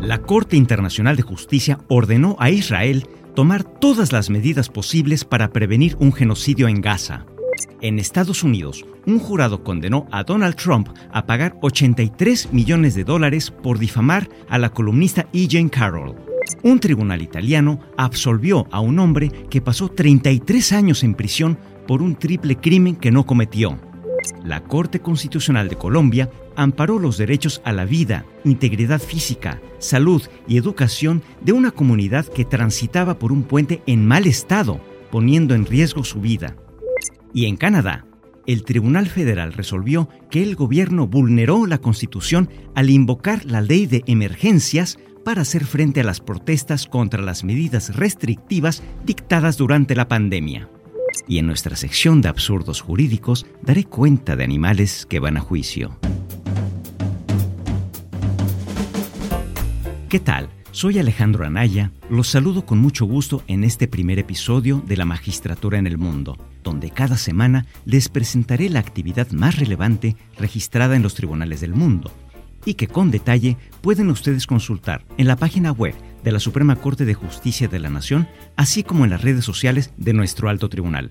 La Corte Internacional de Justicia ordenó a Israel tomar todas las medidas posibles para prevenir un genocidio en Gaza. En Estados Unidos, un jurado condenó a Donald Trump a pagar 83 millones de dólares por difamar a la columnista E. Jane Carroll. Un tribunal italiano absolvió a un hombre que pasó 33 años en prisión por un triple crimen que no cometió. La Corte Constitucional de Colombia amparó los derechos a la vida, integridad física, salud y educación de una comunidad que transitaba por un puente en mal estado, poniendo en riesgo su vida. Y en Canadá, el Tribunal Federal resolvió que el gobierno vulneró la Constitución al invocar la ley de emergencias para hacer frente a las protestas contra las medidas restrictivas dictadas durante la pandemia. Y en nuestra sección de absurdos jurídicos daré cuenta de animales que van a juicio. ¿Qué tal? Soy Alejandro Anaya, los saludo con mucho gusto en este primer episodio de la Magistratura en el Mundo, donde cada semana les presentaré la actividad más relevante registrada en los tribunales del mundo y que con detalle pueden ustedes consultar en la página web de la Suprema Corte de Justicia de la Nación, así como en las redes sociales de nuestro alto tribunal.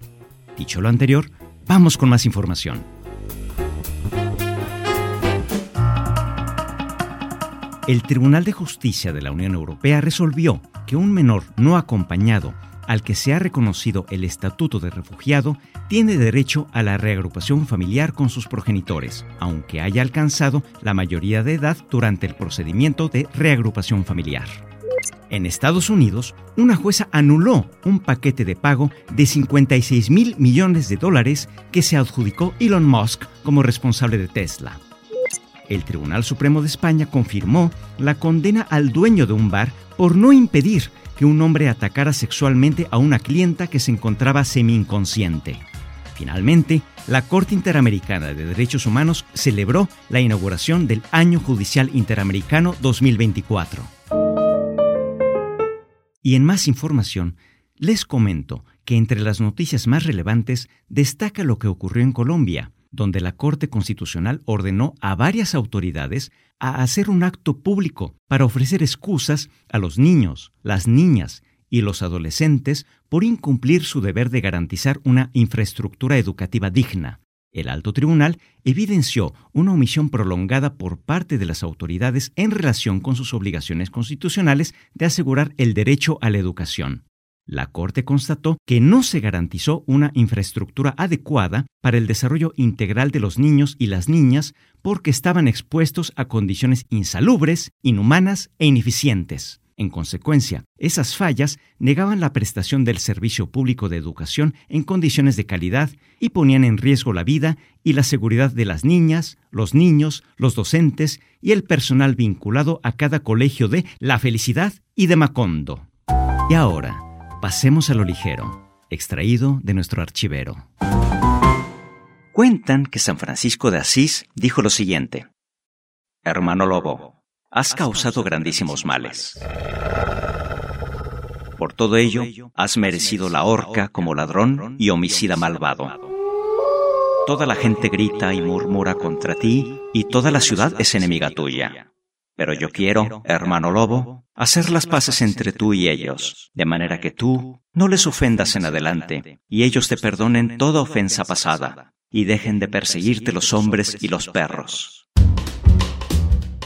Dicho lo anterior, vamos con más información. El Tribunal de Justicia de la Unión Europea resolvió que un menor no acompañado al que se ha reconocido el estatuto de refugiado tiene derecho a la reagrupación familiar con sus progenitores, aunque haya alcanzado la mayoría de edad durante el procedimiento de reagrupación familiar. En Estados Unidos, una jueza anuló un paquete de pago de 56 mil millones de dólares que se adjudicó Elon Musk como responsable de Tesla. El Tribunal Supremo de España confirmó la condena al dueño de un bar por no impedir que un hombre atacara sexualmente a una clienta que se encontraba semi-inconsciente. Finalmente, la Corte Interamericana de Derechos Humanos celebró la inauguración del Año Judicial Interamericano 2024. Y en más información, les comento que entre las noticias más relevantes destaca lo que ocurrió en Colombia, donde la Corte Constitucional ordenó a varias autoridades a hacer un acto público para ofrecer excusas a los niños, las niñas y los adolescentes por incumplir su deber de garantizar una infraestructura educativa digna. El alto tribunal evidenció una omisión prolongada por parte de las autoridades en relación con sus obligaciones constitucionales de asegurar el derecho a la educación. La Corte constató que no se garantizó una infraestructura adecuada para el desarrollo integral de los niños y las niñas porque estaban expuestos a condiciones insalubres, inhumanas e ineficientes. En consecuencia, esas fallas negaban la prestación del servicio público de educación en condiciones de calidad y ponían en riesgo la vida y la seguridad de las niñas, los niños, los docentes y el personal vinculado a cada colegio de La Felicidad y de Macondo. Y ahora, Pasemos a lo ligero, extraído de nuestro archivero. Cuentan que San Francisco de Asís dijo lo siguiente. Hermano Lobo, has causado grandísimos males. Por todo ello, has merecido la horca como ladrón y homicida malvado. Toda la gente grita y murmura contra ti, y toda la ciudad es enemiga tuya. Pero yo quiero, hermano lobo, hacer las paces entre tú y ellos, de manera que tú no les ofendas en adelante, y ellos te perdonen toda ofensa pasada, y dejen de perseguirte los hombres y los perros.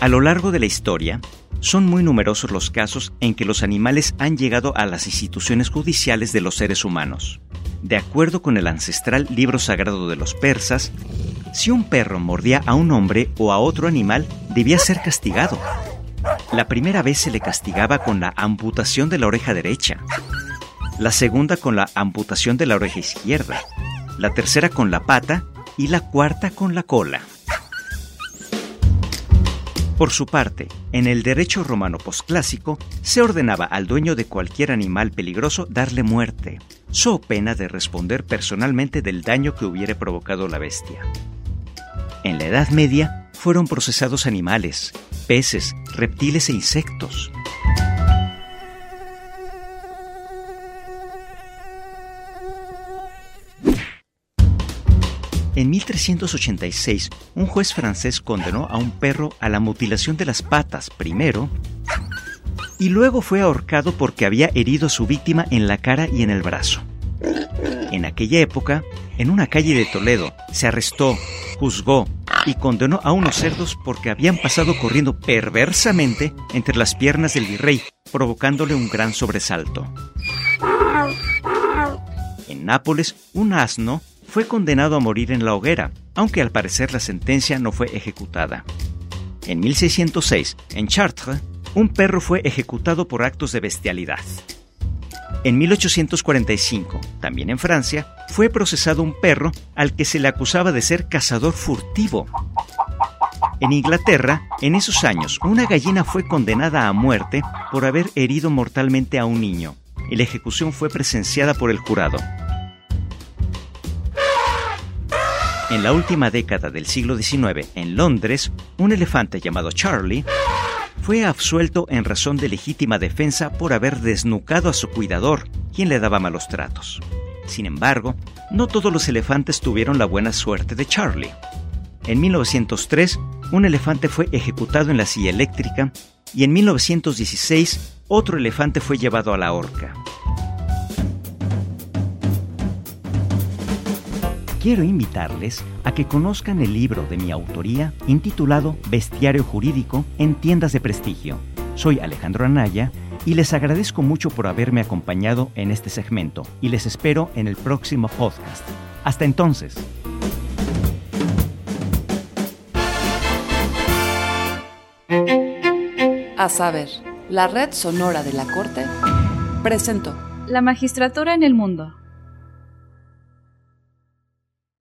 A lo largo de la historia, son muy numerosos los casos en que los animales han llegado a las instituciones judiciales de los seres humanos. De acuerdo con el ancestral libro sagrado de los persas, si un perro mordía a un hombre o a otro animal, debía ser castigado. La primera vez se le castigaba con la amputación de la oreja derecha, la segunda con la amputación de la oreja izquierda, la tercera con la pata y la cuarta con la cola. Por su parte, en el derecho romano posclásico se ordenaba al dueño de cualquier animal peligroso darle muerte, so pena de responder personalmente del daño que hubiere provocado la bestia. En la Edad Media fueron procesados animales, peces, reptiles e insectos. En 1386, un juez francés condenó a un perro a la mutilación de las patas primero y luego fue ahorcado porque había herido a su víctima en la cara y en el brazo. En aquella época, en una calle de Toledo, se arrestó, juzgó y condenó a unos cerdos porque habían pasado corriendo perversamente entre las piernas del virrey, provocándole un gran sobresalto. En Nápoles, un asno fue condenado a morir en la hoguera, aunque al parecer la sentencia no fue ejecutada. En 1606, en Chartres, un perro fue ejecutado por actos de bestialidad. En 1845, también en Francia, fue procesado un perro al que se le acusaba de ser cazador furtivo. En Inglaterra, en esos años, una gallina fue condenada a muerte por haber herido mortalmente a un niño. La ejecución fue presenciada por el jurado. En la última década del siglo XIX, en Londres, un elefante llamado Charlie fue absuelto en razón de legítima defensa por haber desnucado a su cuidador, quien le daba malos tratos. Sin embargo, no todos los elefantes tuvieron la buena suerte de Charlie. En 1903, un elefante fue ejecutado en la silla eléctrica y en 1916 otro elefante fue llevado a la horca. Quiero invitarles a que conozcan el libro de mi autoría intitulado Bestiario Jurídico en tiendas de prestigio. Soy Alejandro Anaya y les agradezco mucho por haberme acompañado en este segmento y les espero en el próximo podcast. Hasta entonces. A saber, la red sonora de la Corte presentó La magistratura en el mundo